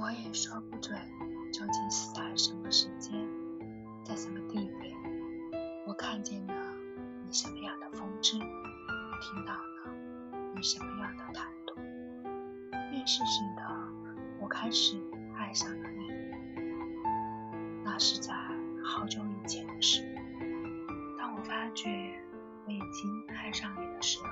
我也说不准究竟是在什么时间在什么地点我看见了你什么样的风姿听到了你什么样的态度。便是知的我开始爱上了你。那是在好久以前的事。当我发觉我已经爱上你的时候